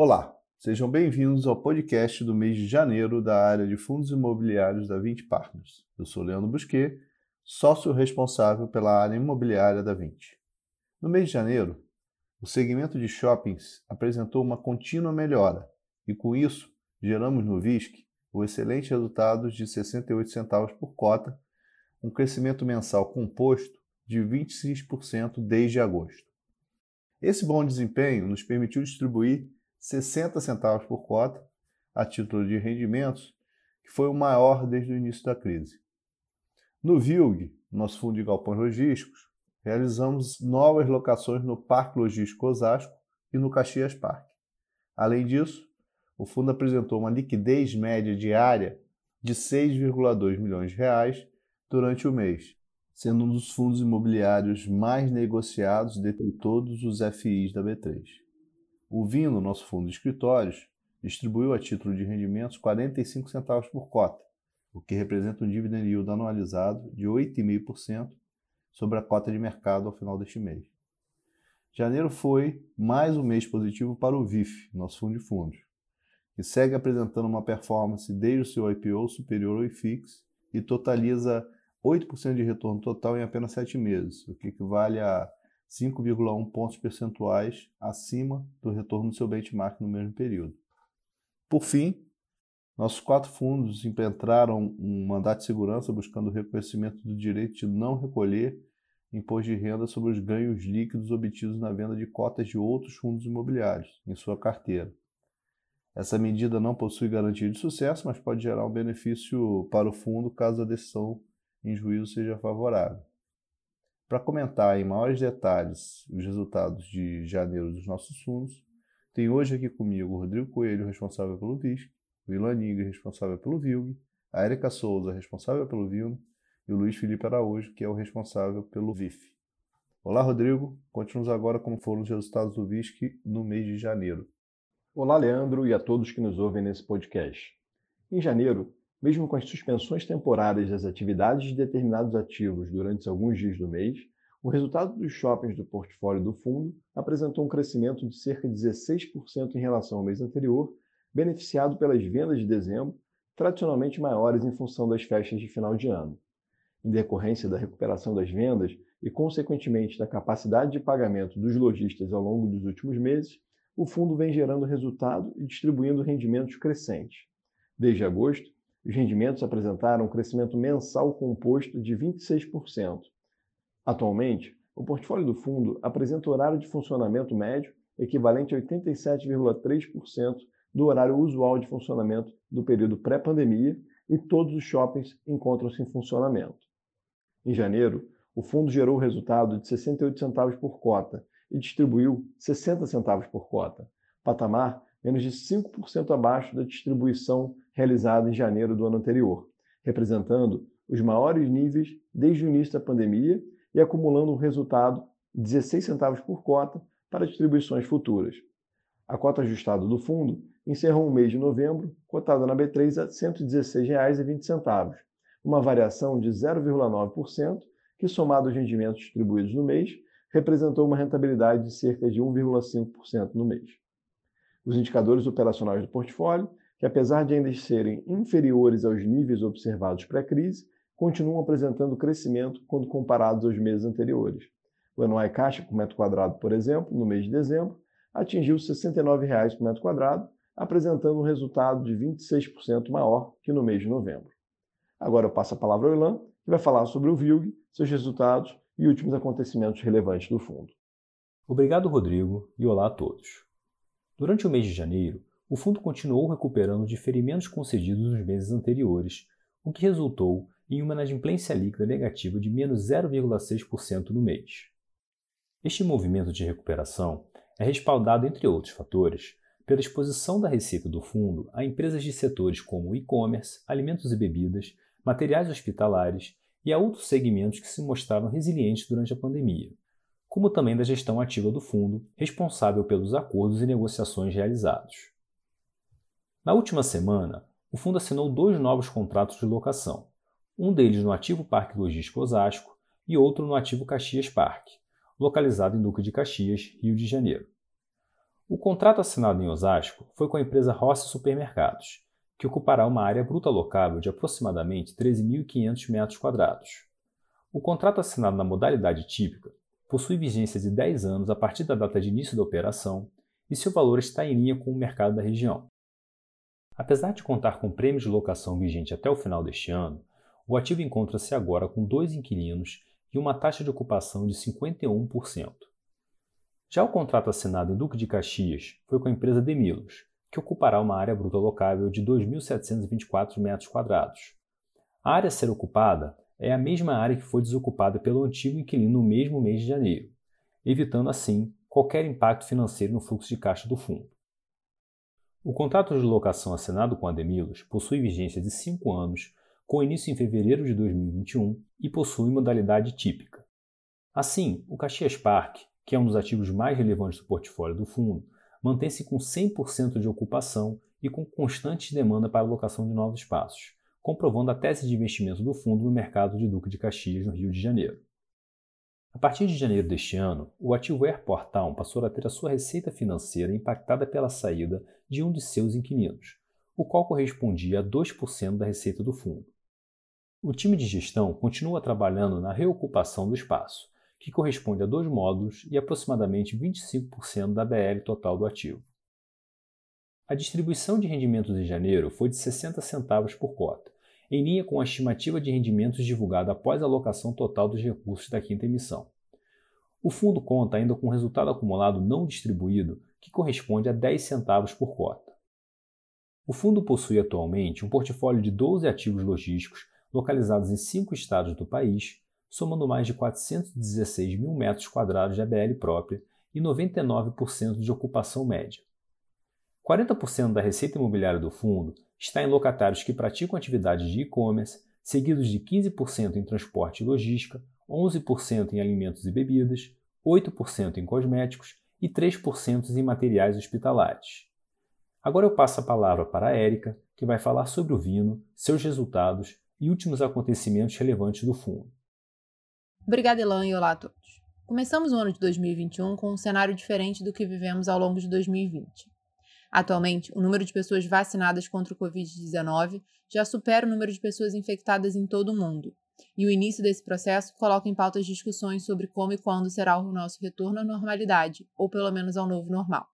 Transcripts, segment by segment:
Olá, sejam bem-vindos ao podcast do mês de janeiro da área de fundos imobiliários da 20 Partners. Eu sou Leandro Busquet, sócio responsável pela área imobiliária da 20. No mês de janeiro, o segmento de shoppings apresentou uma contínua melhora e, com isso, geramos no VISC o excelente resultado de 68 centavos por cota, um crescimento mensal composto de 26% desde agosto. Esse bom desempenho nos permitiu distribuir 60 centavos por cota a título de rendimentos, que foi o maior desde o início da crise. No VILG, nosso fundo de galpões logísticos, realizamos novas locações no Parque Logístico Osasco e no Caxias Parque. Além disso, o fundo apresentou uma liquidez média diária de 6,2 milhões de reais durante o mês, sendo um dos fundos imobiliários mais negociados dentre todos os FIs da B3. O Vino, nosso fundo de escritórios, distribuiu a título de rendimentos 45 centavos por cota, o que representa um dividend yield anualizado de 8,5% sobre a cota de mercado ao final deste mês. Janeiro foi mais um mês positivo para o VIF, nosso fundo de fundos, que segue apresentando uma performance desde o seu IPO superior ao IFIX e totaliza 8% de retorno total em apenas 7 meses, o que equivale a 5,1 pontos percentuais acima do retorno do seu benchmark no mesmo período. Por fim, nossos quatro fundos impetraram um mandato de segurança buscando o reconhecimento do direito de não recolher imposto de renda sobre os ganhos líquidos obtidos na venda de cotas de outros fundos imobiliários em sua carteira. Essa medida não possui garantia de sucesso, mas pode gerar um benefício para o fundo caso a decisão em juízo seja favorável. Para comentar em maiores detalhes os resultados de janeiro dos nossos fundos, tem hoje aqui comigo o Rodrigo Coelho, responsável pelo VISC, o Ilan responsável pelo VILG, a Erika Souza, responsável pelo VILN, e o Luiz Felipe Araújo, que é o responsável pelo VIF. Olá, Rodrigo. Conte-nos agora como foram os resultados do VISC no mês de janeiro. Olá, Leandro, e a todos que nos ouvem nesse podcast. Em janeiro, mesmo com as suspensões temporárias das atividades de determinados ativos durante alguns dias do mês, o resultado dos shoppings do portfólio do fundo apresentou um crescimento de cerca de 16% em relação ao mês anterior, beneficiado pelas vendas de dezembro, tradicionalmente maiores em função das festas de final de ano. Em decorrência da recuperação das vendas e, consequentemente, da capacidade de pagamento dos lojistas ao longo dos últimos meses, o fundo vem gerando resultado e distribuindo rendimentos crescentes. Desde agosto, os rendimentos apresentaram um crescimento mensal composto de 26%. Atualmente, o portfólio do fundo apresenta horário de funcionamento médio equivalente a 87,3% do horário usual de funcionamento do período pré-pandemia e todos os shoppings encontram-se em funcionamento. Em janeiro, o fundo gerou o resultado de 68 centavos por cota e distribuiu 60 centavos por cota, patamar menos de 5% abaixo da distribuição realizada em janeiro do ano anterior, representando os maiores níveis desde o início da pandemia e acumulando um resultado de 16 centavos por cota para distribuições futuras. A cota ajustada do fundo encerrou o mês de novembro cotada na B3 a R$ 116,20, uma variação de 0,9% que, somado aos rendimentos distribuídos no mês, representou uma rentabilidade de cerca de 1,5% no mês. Os indicadores operacionais do portfólio que, apesar de ainda serem inferiores aos níveis observados pré-crise, continuam apresentando crescimento quando comparados aos meses anteriores. O anuai caixa por metro quadrado, por exemplo, no mês de dezembro, atingiu R$ 69,00 por metro quadrado, apresentando um resultado de 26% maior que no mês de novembro. Agora eu passo a palavra ao Ilan, que vai falar sobre o VILG, seus resultados e últimos acontecimentos relevantes do fundo. Obrigado, Rodrigo, e olá a todos. Durante o mês de janeiro, o fundo continuou recuperando diferimentos concedidos nos meses anteriores, o que resultou em uma inadimplência líquida negativa de menos 0,6% no mês. Este movimento de recuperação é respaldado, entre outros fatores, pela exposição da receita do fundo a empresas de setores como e-commerce, alimentos e bebidas, materiais hospitalares e a outros segmentos que se mostraram resilientes durante a pandemia, como também da gestão ativa do fundo, responsável pelos acordos e negociações realizados. Na última semana, o fundo assinou dois novos contratos de locação, um deles no ativo Parque Logístico Osasco e outro no ativo Caxias Parque, localizado em Duque de Caxias, Rio de Janeiro. O contrato assinado em Osasco foi com a empresa Rossi Supermercados, que ocupará uma área bruta locável de aproximadamente 13.500 metros quadrados. O contrato assinado na modalidade típica possui vigência de 10 anos a partir da data de início da operação e seu valor está em linha com o mercado da região. Apesar de contar com prêmio de locação vigente até o final deste ano, o ativo encontra-se agora com dois inquilinos e uma taxa de ocupação de 51%. Já o contrato assinado em Duque de Caxias foi com a empresa Demilos, que ocupará uma área bruta locável de 2.724 metros quadrados. A área a ser ocupada é a mesma área que foi desocupada pelo antigo inquilino no mesmo mês de janeiro, evitando assim qualquer impacto financeiro no fluxo de caixa do fundo. O contrato de locação assinado com a Demilos possui vigência de 5 anos, com início em fevereiro de 2021 e possui modalidade típica. Assim, o Caxias Park, que é um dos ativos mais relevantes do portfólio do fundo, mantém-se com 100% de ocupação e com constante demanda para a locação de novos espaços, comprovando a tese de investimento do fundo no mercado de Duque de Caxias, no Rio de Janeiro. A partir de janeiro deste ano, o ativo Airport Town passou a ter a sua receita financeira impactada pela saída de um de seus inquilinos, o qual correspondia a 2% da receita do fundo. O time de gestão continua trabalhando na reocupação do espaço, que corresponde a dois módulos e aproximadamente 25% da BL total do ativo. A distribuição de rendimentos em janeiro foi de 60 centavos por cota, em linha com a estimativa de rendimentos divulgada após a alocação total dos recursos da quinta emissão. O fundo conta ainda com resultado acumulado não distribuído, que corresponde a 10 centavos por cota. O fundo possui atualmente um portfólio de 12 ativos logísticos localizados em cinco estados do país, somando mais de 416 mil metros quadrados de ABL própria e 99% de ocupação média. 40% da receita imobiliária do fundo está em locatários que praticam atividades de e-commerce, seguidos de 15% em transporte e logística, 11% em alimentos e bebidas, 8% em cosméticos e 3% em materiais hospitalares. Agora eu passo a palavra para a Érica, que vai falar sobre o Vino, seus resultados e últimos acontecimentos relevantes do fundo. Obrigada, Elan, e olá a todos. Começamos o ano de 2021 com um cenário diferente do que vivemos ao longo de 2020. Atualmente, o número de pessoas vacinadas contra o Covid-19 já supera o número de pessoas infectadas em todo o mundo, e o início desse processo coloca em pauta as discussões sobre como e quando será o nosso retorno à normalidade, ou pelo menos ao novo normal.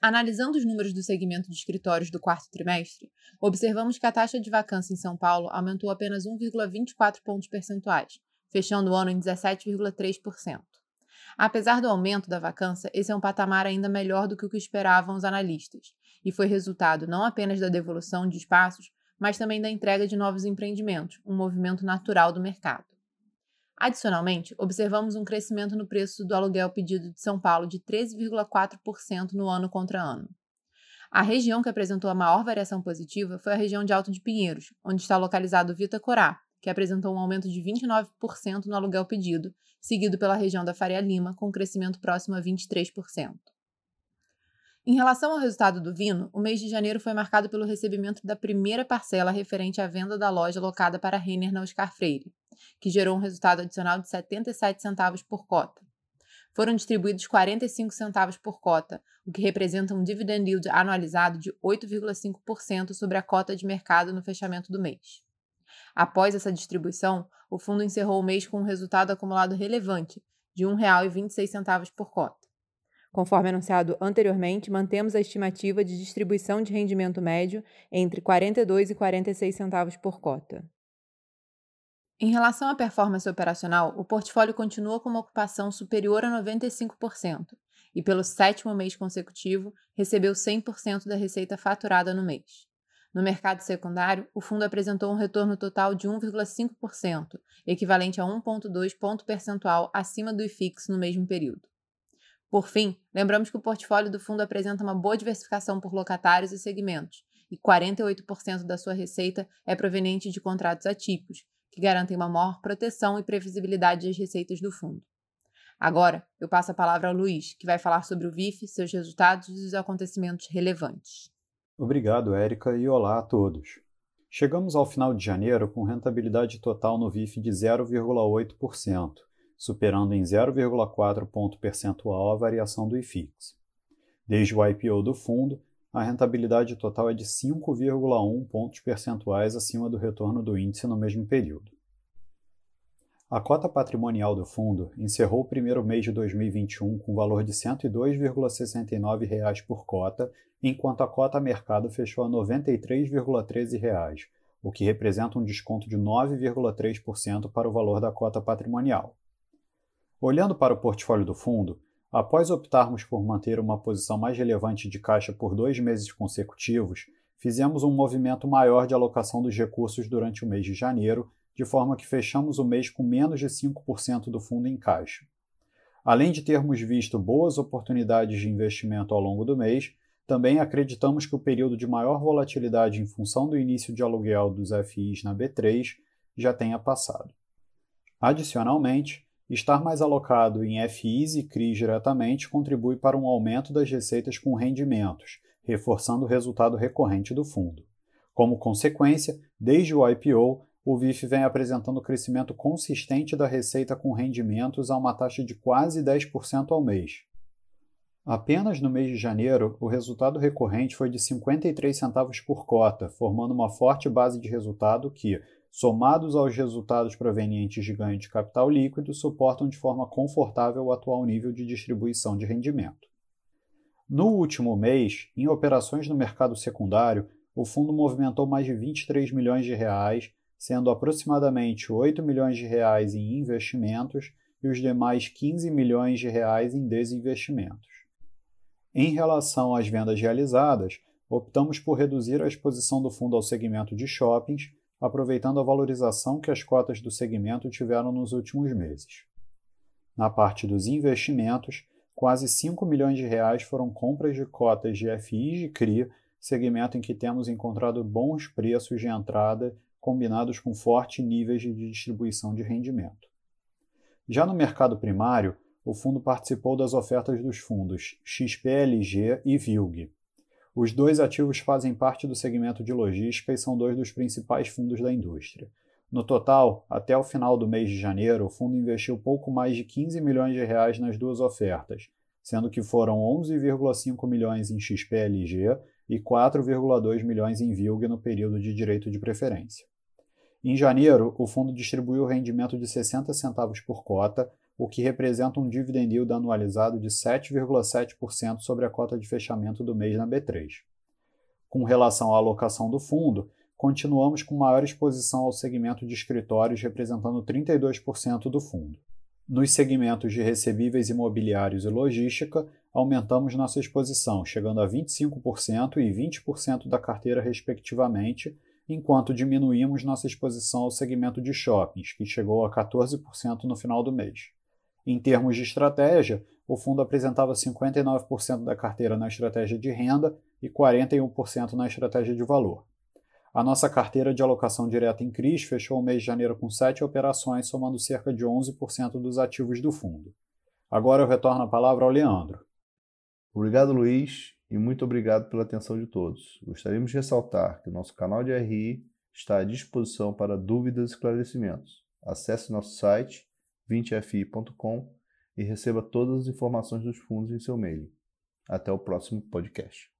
Analisando os números do segmento de escritórios do quarto trimestre, observamos que a taxa de vacância em São Paulo aumentou apenas 1,24 pontos percentuais, fechando o ano em 17,3%. Apesar do aumento da vacância, esse é um patamar ainda melhor do que o que esperavam os analistas, e foi resultado não apenas da devolução de espaços, mas também da entrega de novos empreendimentos, um movimento natural do mercado. Adicionalmente, observamos um crescimento no preço do aluguel pedido de São Paulo de 13,4% no ano contra ano. A região que apresentou a maior variação positiva foi a região de Alto de Pinheiros, onde está localizado Vita Corá, que apresentou um aumento de 29% no aluguel pedido, seguido pela região da Faria Lima, com um crescimento próximo a 23%. Em relação ao resultado do Vino, o mês de janeiro foi marcado pelo recebimento da primeira parcela referente à venda da loja locada para Renner na Oscar Freire, que gerou um resultado adicional de 77 centavos por cota. Foram distribuídos 45 centavos por cota, o que representa um dividend yield anualizado de 8,5% sobre a cota de mercado no fechamento do mês. Após essa distribuição, o fundo encerrou o mês com um resultado acumulado relevante, de R$ 1,26 por cota. Conforme anunciado anteriormente, mantemos a estimativa de distribuição de rendimento médio entre 42 e 46 centavos por cota. Em relação à performance operacional, o portfólio continua com uma ocupação superior a 95% e, pelo sétimo mês consecutivo, recebeu 100% da receita faturada no mês. No mercado secundário, o fundo apresentou um retorno total de 1,5%, equivalente a 1,2 ponto percentual acima do IFIX no mesmo período. Por fim, lembramos que o portfólio do fundo apresenta uma boa diversificação por locatários e segmentos, e 48% da sua receita é proveniente de contratos atípicos, que garantem uma maior proteção e previsibilidade das receitas do fundo. Agora, eu passo a palavra ao Luiz, que vai falar sobre o VIF, seus resultados e os acontecimentos relevantes. Obrigado, Érica, e olá a todos. Chegamos ao final de janeiro com rentabilidade total no VIF de 0,8%, superando em 0,4 ponto percentual a variação do IFIX. Desde o IPO do fundo, a rentabilidade total é de 5,1 pontos percentuais acima do retorno do índice no mesmo período. A cota patrimonial do fundo encerrou o primeiro mês de 2021 com valor de R$ 102,69 por cota, enquanto a cota mercado fechou a R$ 93,13, o que representa um desconto de 9,3% para o valor da cota patrimonial. Olhando para o portfólio do fundo, Após optarmos por manter uma posição mais relevante de caixa por dois meses consecutivos, fizemos um movimento maior de alocação dos recursos durante o mês de janeiro, de forma que fechamos o mês com menos de 5% do fundo em caixa. Além de termos visto boas oportunidades de investimento ao longo do mês, também acreditamos que o período de maior volatilidade em função do início de aluguel dos FIs na B3 já tenha passado. Adicionalmente, Estar mais alocado em FIs e CRIs diretamente contribui para um aumento das receitas com rendimentos, reforçando o resultado recorrente do fundo. Como consequência, desde o IPO, o VIF vem apresentando crescimento consistente da receita com rendimentos a uma taxa de quase 10% ao mês. Apenas no mês de janeiro, o resultado recorrente foi de 53 centavos por cota, formando uma forte base de resultado que, somados aos resultados provenientes de ganho de capital líquido, suportam de forma confortável o atual nível de distribuição de rendimento. No último mês, em operações no mercado secundário, o fundo movimentou mais de 23 milhões de reais, sendo aproximadamente 8 milhões de reais em investimentos e os demais 15 milhões de reais em desinvestimentos. Em relação às vendas realizadas, optamos por reduzir a exposição do fundo ao segmento de shoppings, aproveitando a valorização que as cotas do segmento tiveram nos últimos meses. Na parte dos investimentos, quase 5 milhões de reais foram compras de cotas de FIs de CRI, segmento em que temos encontrado bons preços de entrada combinados com fortes níveis de distribuição de rendimento. Já no mercado primário, o fundo participou das ofertas dos fundos XPLG e VILG, os dois ativos fazem parte do segmento de logística e são dois dos principais fundos da indústria. No total, até o final do mês de janeiro, o fundo investiu pouco mais de 15 milhões de reais nas duas ofertas, sendo que foram 11,5 milhões em XPLG e 4,2 milhões em VILG no período de direito de preferência. Em janeiro, o fundo distribuiu rendimento de 60 centavos por cota, o que representa um dividend yield anualizado de 7,7% sobre a cota de fechamento do mês na B3. Com relação à alocação do fundo, continuamos com maior exposição ao segmento de escritórios, representando 32% do fundo. Nos segmentos de recebíveis imobiliários e logística, aumentamos nossa exposição, chegando a 25% e 20% da carteira, respectivamente, enquanto diminuímos nossa exposição ao segmento de shoppings, que chegou a 14% no final do mês. Em termos de estratégia, o fundo apresentava 59% da carteira na estratégia de renda e 41% na estratégia de valor. A nossa carteira de alocação direta em CRIs fechou o mês de janeiro com 7 operações, somando cerca de 11% dos ativos do fundo. Agora eu retorno a palavra ao Leandro. Obrigado, Luiz, e muito obrigado pela atenção de todos. Gostaríamos de ressaltar que o nosso canal de RI está à disposição para dúvidas e esclarecimentos. Acesse nosso site 20fi.com e receba todas as informações dos fundos em seu e-mail. Até o próximo podcast.